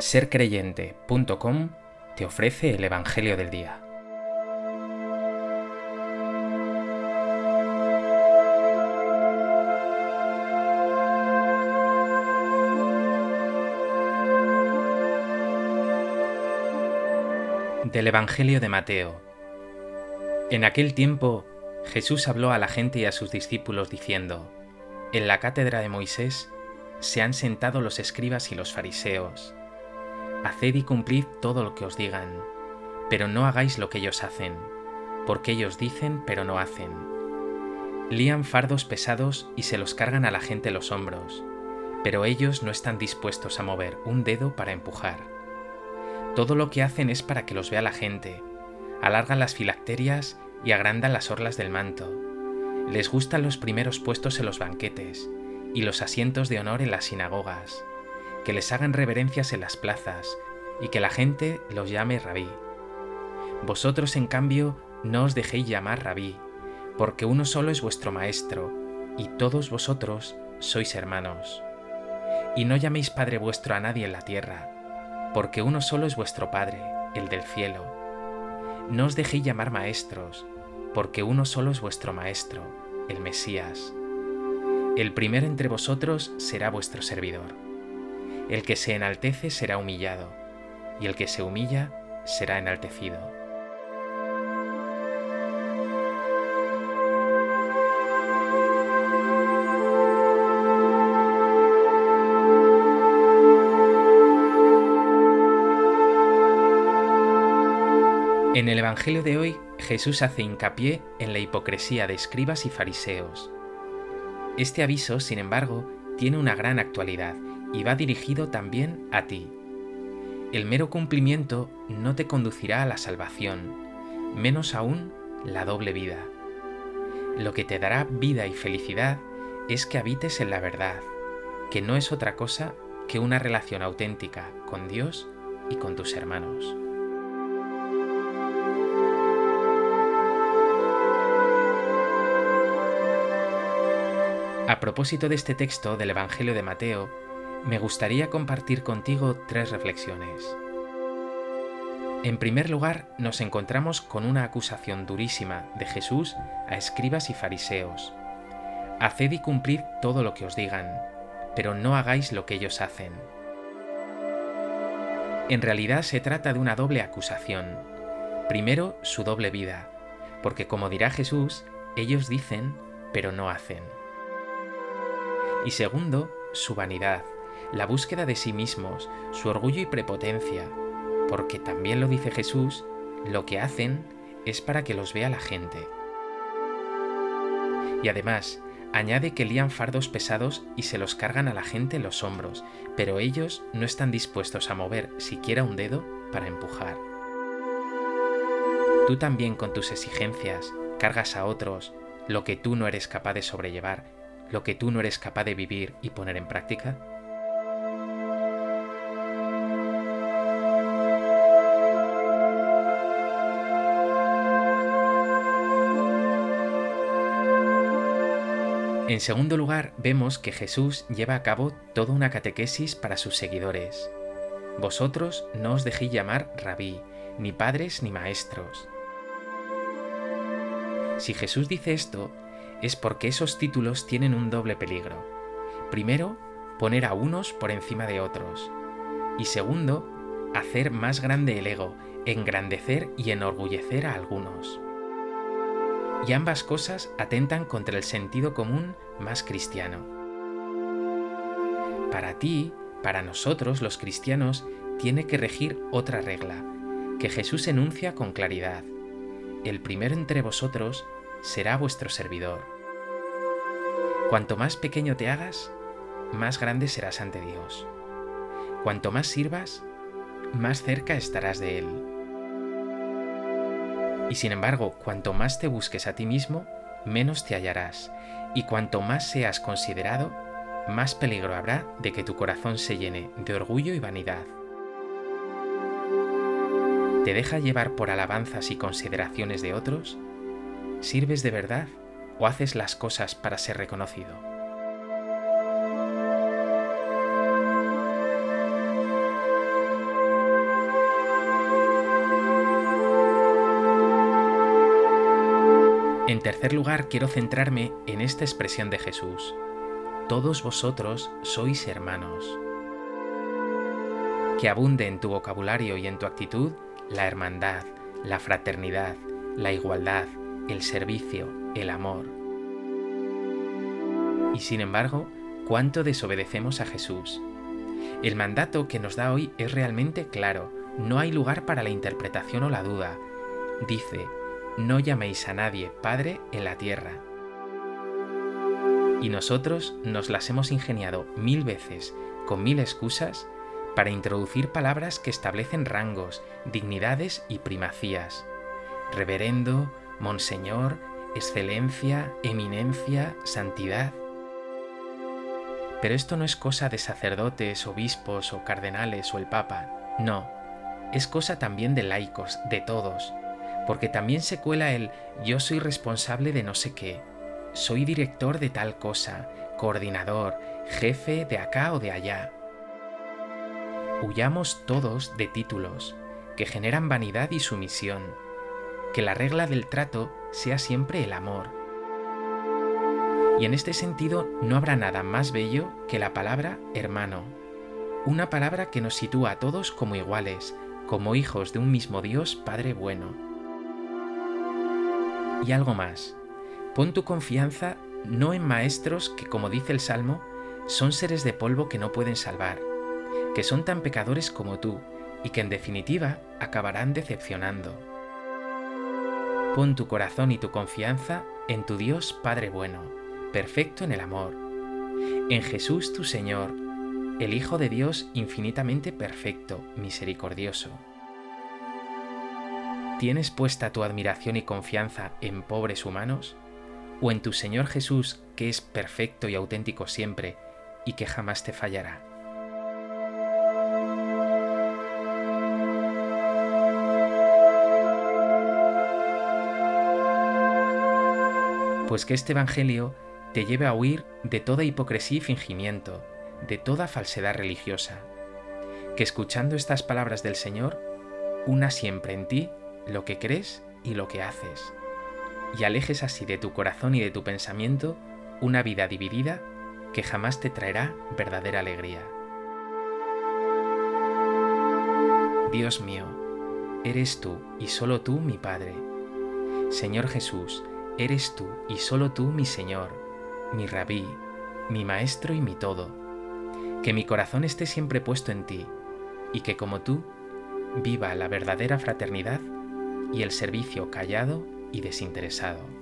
sercreyente.com te ofrece el Evangelio del Día. Del Evangelio de Mateo. En aquel tiempo Jesús habló a la gente y a sus discípulos diciendo, En la cátedra de Moisés se han sentado los escribas y los fariseos. Haced y cumplid todo lo que os digan, pero no hagáis lo que ellos hacen, porque ellos dicen pero no hacen. Lían fardos pesados y se los cargan a la gente los hombros, pero ellos no están dispuestos a mover un dedo para empujar. Todo lo que hacen es para que los vea la gente, alargan las filacterias y agrandan las orlas del manto. Les gustan los primeros puestos en los banquetes y los asientos de honor en las sinagogas que les hagan reverencias en las plazas y que la gente los llame rabí. Vosotros, en cambio, no os dejéis llamar rabí, porque uno solo es vuestro maestro, y todos vosotros sois hermanos. Y no llaméis Padre vuestro a nadie en la tierra, porque uno solo es vuestro Padre, el del cielo. No os dejéis llamar maestros, porque uno solo es vuestro Maestro, el Mesías. El primero entre vosotros será vuestro servidor. El que se enaltece será humillado, y el que se humilla será enaltecido. En el Evangelio de hoy, Jesús hace hincapié en la hipocresía de escribas y fariseos. Este aviso, sin embargo, tiene una gran actualidad y va dirigido también a ti. El mero cumplimiento no te conducirá a la salvación, menos aún la doble vida. Lo que te dará vida y felicidad es que habites en la verdad, que no es otra cosa que una relación auténtica con Dios y con tus hermanos. A propósito de este texto del Evangelio de Mateo, me gustaría compartir contigo tres reflexiones. En primer lugar, nos encontramos con una acusación durísima de Jesús a escribas y fariseos. Haced y cumplid todo lo que os digan, pero no hagáis lo que ellos hacen. En realidad se trata de una doble acusación. Primero, su doble vida, porque como dirá Jesús, ellos dicen, pero no hacen. Y segundo, su vanidad, la búsqueda de sí mismos, su orgullo y prepotencia, porque también lo dice Jesús, lo que hacen es para que los vea la gente. Y además, añade que lían fardos pesados y se los cargan a la gente en los hombros, pero ellos no están dispuestos a mover siquiera un dedo para empujar. Tú también con tus exigencias cargas a otros lo que tú no eres capaz de sobrellevar, lo que tú no eres capaz de vivir y poner en práctica. En segundo lugar, vemos que Jesús lleva a cabo toda una catequesis para sus seguidores. Vosotros no os dejéis llamar rabí, ni padres ni maestros. Si Jesús dice esto, es porque esos títulos tienen un doble peligro. Primero, poner a unos por encima de otros. Y segundo, hacer más grande el ego, engrandecer y enorgullecer a algunos y ambas cosas atentan contra el sentido común más cristiano. Para ti, para nosotros los cristianos, tiene que regir otra regla, que Jesús enuncia con claridad. El primero entre vosotros será vuestro servidor. Cuanto más pequeño te hagas, más grande serás ante Dios. Cuanto más sirvas, más cerca estarás de Él. Y sin embargo, cuanto más te busques a ti mismo, menos te hallarás, y cuanto más seas considerado, más peligro habrá de que tu corazón se llene de orgullo y vanidad. ¿Te deja llevar por alabanzas y consideraciones de otros? ¿Sirves de verdad o haces las cosas para ser reconocido? En tercer lugar, quiero centrarme en esta expresión de Jesús. Todos vosotros sois hermanos. Que abunde en tu vocabulario y en tu actitud la hermandad, la fraternidad, la igualdad, el servicio, el amor. Y sin embargo, ¿cuánto desobedecemos a Jesús? El mandato que nos da hoy es realmente claro, no hay lugar para la interpretación o la duda. Dice, no llaméis a nadie Padre en la tierra. Y nosotros nos las hemos ingeniado mil veces, con mil excusas, para introducir palabras que establecen rangos, dignidades y primacías. Reverendo, Monseñor, Excelencia, Eminencia, Santidad. Pero esto no es cosa de sacerdotes, obispos o cardenales o el Papa, no, es cosa también de laicos, de todos, porque también se cuela el yo soy responsable de no sé qué, soy director de tal cosa, coordinador, jefe de acá o de allá. Huyamos todos de títulos que generan vanidad y sumisión, que la regla del trato sea siempre el amor. Y en este sentido no habrá nada más bello que la palabra hermano, una palabra que nos sitúa a todos como iguales, como hijos de un mismo Dios Padre bueno y algo más. Pon tu confianza no en maestros que, como dice el Salmo, son seres de polvo que no pueden salvar, que son tan pecadores como tú y que en definitiva acabarán decepcionando. Pon tu corazón y tu confianza en tu Dios Padre bueno, perfecto en el amor, en Jesús tu Señor, el Hijo de Dios infinitamente perfecto, misericordioso. ¿Tienes puesta tu admiración y confianza en pobres humanos? ¿O en tu Señor Jesús, que es perfecto y auténtico siempre y que jamás te fallará? Pues que este Evangelio te lleve a huir de toda hipocresía y fingimiento, de toda falsedad religiosa. Que escuchando estas palabras del Señor, una siempre en ti lo que crees y lo que haces, y alejes así de tu corazón y de tu pensamiento una vida dividida que jamás te traerá verdadera alegría. Dios mío, eres tú y solo tú mi Padre. Señor Jesús, eres tú y solo tú mi Señor, mi rabí, mi Maestro y mi todo. Que mi corazón esté siempre puesto en ti, y que como tú, viva la verdadera fraternidad y el servicio callado y desinteresado.